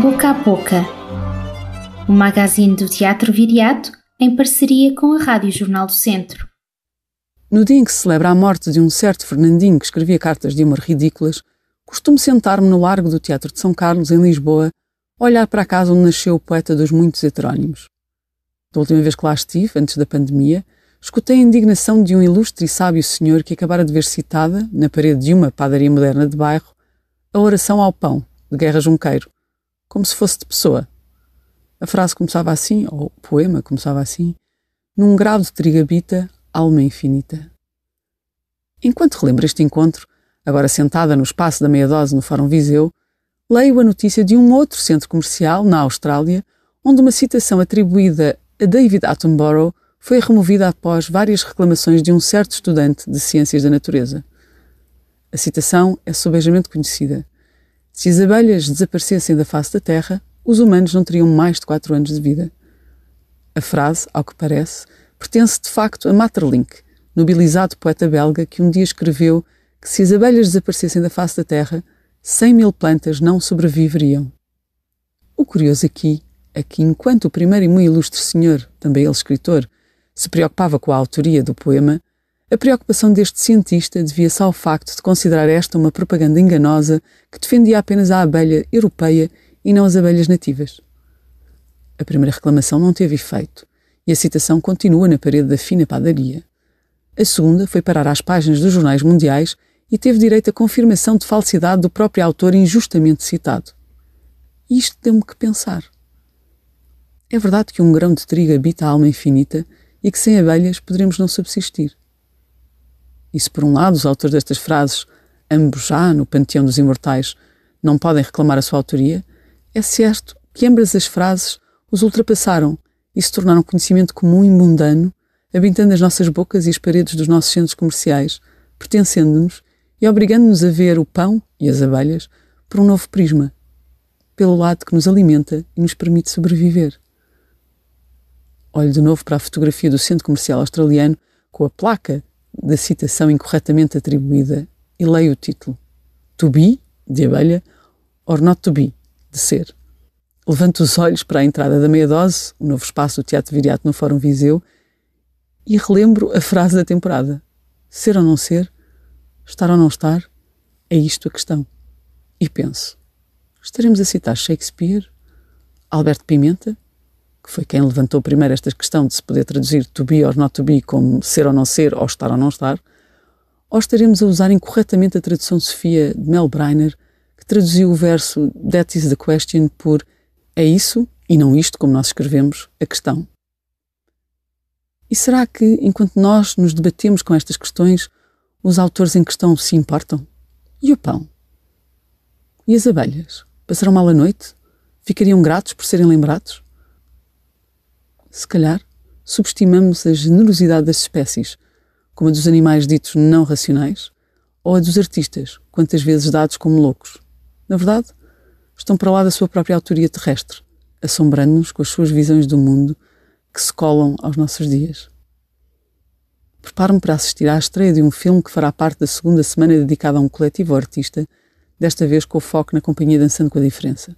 Boca a Boca, o magazine do Teatro Viriato em parceria com a Rádio Jornal do Centro. No dia em que se celebra a morte de um certo Fernandinho que escrevia cartas de humor ridículas, costumo sentar-me no largo do Teatro de São Carlos, em Lisboa, olhar para a casa onde nasceu o poeta dos muitos heterónimos. Da última vez que lá estive, antes da pandemia, escutei a indignação de um ilustre e sábio senhor que acabara de ver citada, na parede de uma padaria moderna de bairro, a oração ao pão, de Guerra Junqueiro, como se fosse de pessoa. A frase começava assim, ou o poema começava assim, num grau de trigabita, alma infinita. Enquanto relembro este encontro, agora sentada no espaço da meia-dose no Fórum Viseu, leio a notícia de um outro centro comercial, na Austrália, onde uma citação atribuída a David Attenborough foi removida após várias reclamações de um certo estudante de Ciências da Natureza. A citação é sobejamente conhecida. Se as abelhas desaparecessem da face da Terra, os humanos não teriam mais de quatro anos de vida. A frase, ao que parece, pertence de facto a Maeterlinck, nobilizado poeta belga que um dia escreveu que se as abelhas desaparecessem da face da Terra, cem mil plantas não sobreviveriam. O curioso aqui é que, enquanto o primeiro e muito ilustre senhor, também ele escritor, se preocupava com a autoria do poema, a preocupação deste cientista devia-se ao facto de considerar esta uma propaganda enganosa que defendia apenas a abelha europeia e não as abelhas nativas. A primeira reclamação não teve efeito e a citação continua na parede da fina padaria. A segunda foi parar às páginas dos jornais mundiais e teve direito à confirmação de falsidade do próprio autor injustamente citado. Isto deu-me que pensar. É verdade que um grão de trigo habita a alma infinita e que sem abelhas poderemos não subsistir. E se por um lado os autores destas frases, ambos já no panteão dos imortais, não podem reclamar a sua autoria, é certo que ambas as frases os ultrapassaram e se tornaram conhecimento comum e mundano, habitando as nossas bocas e as paredes dos nossos centros comerciais, pertencendo-nos e obrigando-nos a ver o pão e as abelhas por um novo prisma, pelo lado que nos alimenta e nos permite sobreviver. Olho de novo para a fotografia do centro comercial australiano com a placa da citação incorretamente atribuída e leio o título: To be, de abelha, or not to be, de ser. Levanto os olhos para a entrada da meia-dose, o novo espaço do Teatro Viriato no Fórum Viseu, e relembro a frase da temporada: Ser ou não ser, estar ou não estar, é isto a questão. E penso: estaremos a citar Shakespeare, Alberto Pimenta, que foi quem levantou primeiro esta questão de se poder traduzir to be or not to be como ser ou não ser, ou estar ou não estar, ou estaremos a usar incorretamente a tradução Sofia de Mel Breiner, que traduziu o verso That is the question por é isso e não isto, como nós escrevemos, a questão. E será que, enquanto nós nos debatemos com estas questões, os autores em questão se importam? E o pão? E as abelhas? Passarão mal a noite? Ficariam gratos por serem lembrados? Se calhar, subestimamos a generosidade das espécies, como a dos animais ditos não racionais, ou a dos artistas, quantas vezes dados como loucos. Na verdade, estão para lá da sua própria autoria terrestre, assombrando-nos com as suas visões do mundo que se colam aos nossos dias. Preparo-me para assistir à estreia de um filme que fará parte da segunda semana dedicada a um coletivo artista, desta vez com o foco na companhia Dançando com a Diferença.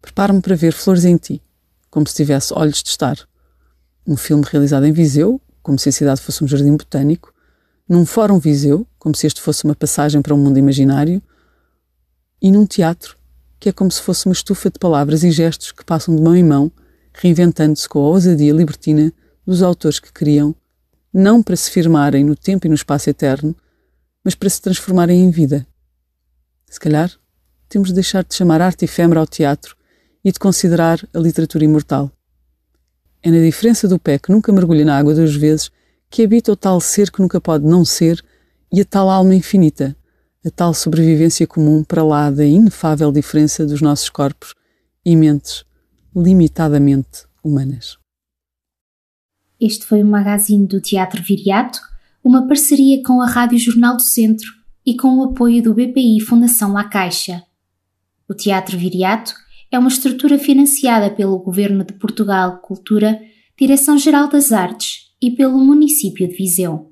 Preparo-me para ver Flores em Ti, como se tivesse olhos de estar. Um filme realizado em Viseu, como se a cidade fosse um jardim botânico, num fórum Viseu, como se este fosse uma passagem para um mundo imaginário, e num teatro, que é como se fosse uma estufa de palavras e gestos que passam de mão em mão, reinventando-se com a ousadia libertina dos autores que criam, não para se firmarem no tempo e no espaço eterno, mas para se transformarem em vida. Se calhar, temos de deixar de chamar arte efêmera ao teatro e de considerar a literatura imortal. É na diferença do pé que nunca mergulha na água duas vezes que habita o tal ser que nunca pode não ser e a tal alma infinita, a tal sobrevivência comum para lá da inefável diferença dos nossos corpos e mentes limitadamente humanas. Este foi o magazine do Teatro Viriato, uma parceria com a Rádio Jornal do Centro e com o apoio do BPI Fundação La Caixa. O Teatro Viriato é uma estrutura financiada pelo Governo de Portugal Cultura, Direção-Geral das Artes e pelo município de Viseu.